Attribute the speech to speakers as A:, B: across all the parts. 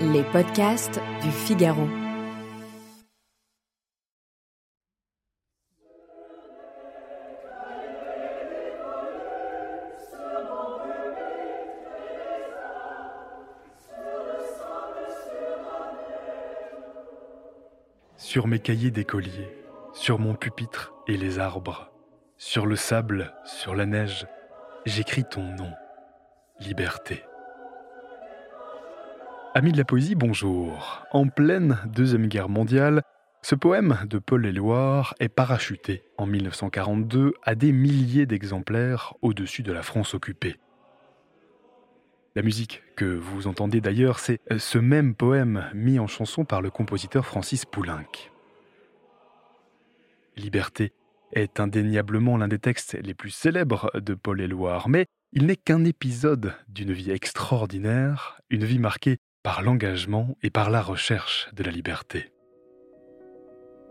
A: Les podcasts du Figaro.
B: Sur mes cahiers d'écolier, sur mon pupitre et les arbres, sur le sable, sur la neige, j'écris ton nom, liberté. Amis de la poésie, bonjour. En pleine Deuxième Guerre mondiale, ce poème de Paul Éluard est parachuté en 1942 à des milliers d'exemplaires au-dessus de la France occupée. La musique que vous entendez d'ailleurs, c'est ce même poème mis en chanson par le compositeur Francis Poulenc. Liberté est indéniablement l'un des textes les plus célèbres de Paul Éluard, mais il n'est qu'un épisode d'une vie extraordinaire, une vie marquée par l'engagement et par la recherche de la liberté.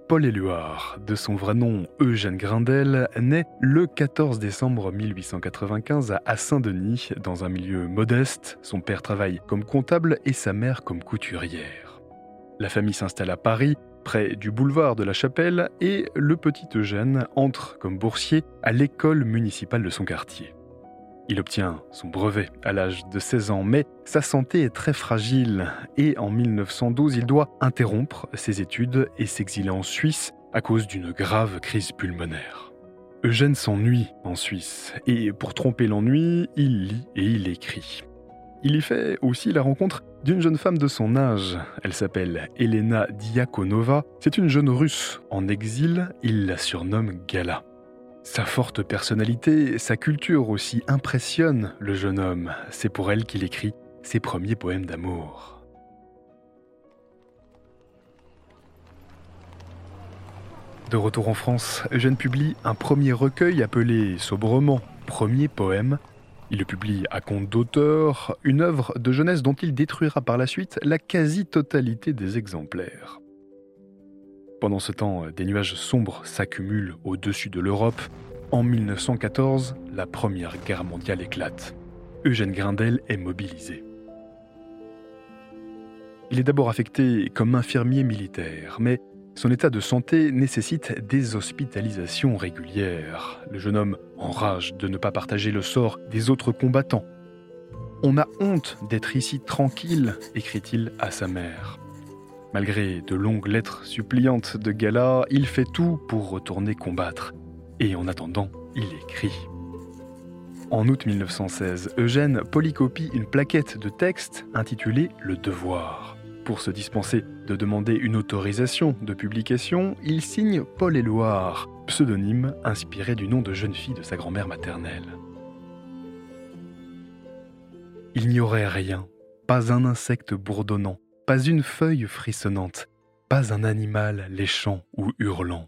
B: Paul Éluard, de son vrai nom Eugène Grindel, naît le 14 décembre 1895 à Saint-Denis, dans un milieu modeste. Son père travaille comme comptable et sa mère comme couturière. La famille s'installe à Paris, près du boulevard de la Chapelle, et le petit Eugène entre comme boursier à l'école municipale de son quartier. Il obtient son brevet à l'âge de 16 ans, mais sa santé est très fragile et en 1912, il doit interrompre ses études et s'exiler en Suisse à cause d'une grave crise pulmonaire. Eugène s'ennuie en Suisse et pour tromper l'ennui, il lit et il écrit. Il y fait aussi la rencontre d'une jeune femme de son âge. Elle s'appelle Elena Diakonova. C'est une jeune russe en exil. Il la surnomme Gala. Sa forte personnalité, sa culture aussi impressionnent le jeune homme. C'est pour elle qu'il écrit ses premiers poèmes d'amour. De retour en France, Eugène publie un premier recueil appelé sobrement Premier poème. Il le publie à compte d'auteur, une œuvre de jeunesse dont il détruira par la suite la quasi-totalité des exemplaires. Pendant ce temps, des nuages sombres s'accumulent au-dessus de l'Europe. En 1914, la Première Guerre mondiale éclate. Eugène Grindel est mobilisé. Il est d'abord affecté comme infirmier militaire, mais son état de santé nécessite des hospitalisations régulières. Le jeune homme enrage de ne pas partager le sort des autres combattants. On a honte d'être ici tranquille, écrit-il à sa mère. Malgré de longues lettres suppliantes de Gala, il fait tout pour retourner combattre. Et en attendant, il écrit. En août 1916, Eugène polycopie une plaquette de texte intitulée Le Devoir. Pour se dispenser de demander une autorisation de publication, il signe Paul Éluard, pseudonyme inspiré du nom de jeune fille de sa grand-mère maternelle. Il n'y aurait rien, pas un insecte bourdonnant, pas une feuille frissonnante, pas un animal léchant ou hurlant,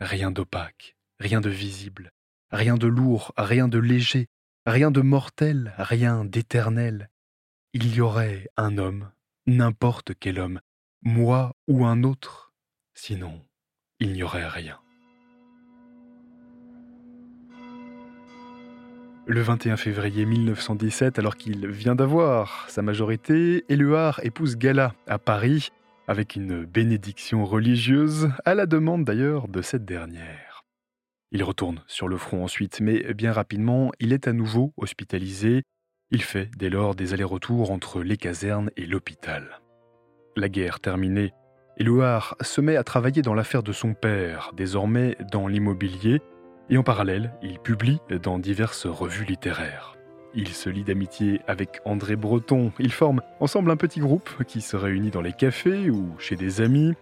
B: rien d'opaque, rien de visible, rien de lourd, rien de léger, rien de mortel, rien d'éternel. Il y aurait un homme, n'importe quel homme, moi ou un autre, sinon il n'y aurait rien. Le 21 février 1917, alors qu'il vient d'avoir sa majorité, Éluard épouse Gala à Paris avec une bénédiction religieuse, à la demande d'ailleurs de cette dernière. Il retourne sur le front ensuite, mais bien rapidement, il est à nouveau hospitalisé. Il fait dès lors des allers-retours entre les casernes et l'hôpital. La guerre terminée, Éluard se met à travailler dans l'affaire de son père, désormais dans l'immobilier, et en parallèle, il publie dans diverses revues littéraires. Il se lie d'amitié avec André Breton. Ils forment ensemble un petit groupe qui se réunit dans les cafés ou chez des amis.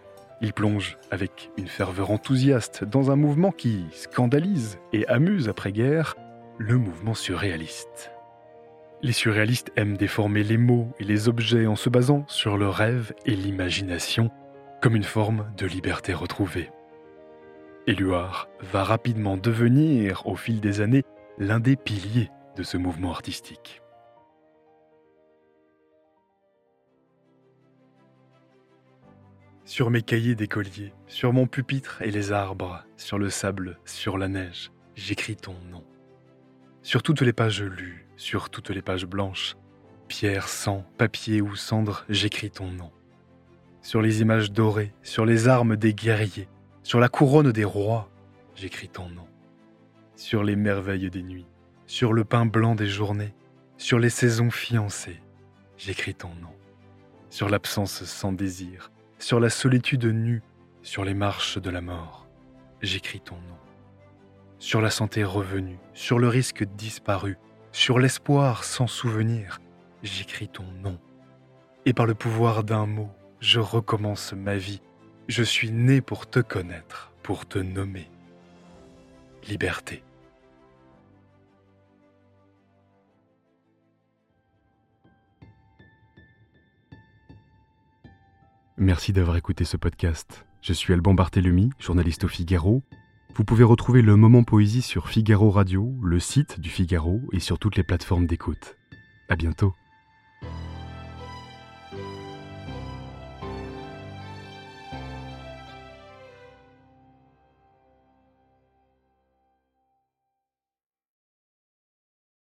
B: Ils plongent avec une ferveur enthousiaste dans un mouvement qui scandalise et amuse après-guerre, le mouvement surréaliste. Les surréalistes aiment déformer les mots et les objets en se basant sur le rêve et l'imagination comme une forme de liberté retrouvée. Éluard va rapidement devenir, au fil des années, l'un des piliers de ce mouvement artistique. Sur mes cahiers d'écolier, sur mon pupitre et les arbres, sur le sable, sur la neige, j'écris ton nom. Sur toutes les pages lues, sur toutes les pages blanches, Pierre, sang, papier ou cendre, j'écris ton nom. Sur les images dorées, sur les armes des guerriers, sur la couronne des rois, j'écris ton nom. Sur les merveilles des nuits, sur le pain blanc des journées, sur les saisons fiancées, j'écris ton nom. Sur l'absence sans désir, sur la solitude nue, sur les marches de la mort, j'écris ton nom. Sur la santé revenue, sur le risque disparu, sur l'espoir sans souvenir, j'écris ton nom. Et par le pouvoir d'un mot, je recommence ma vie. Je suis né pour te connaître, pour te nommer. Liberté. Merci d'avoir écouté ce podcast. Je suis Alban Barthélemy, journaliste au Figaro. Vous pouvez retrouver le moment poésie sur Figaro Radio, le site du Figaro et sur toutes les plateformes d'écoute. À bientôt.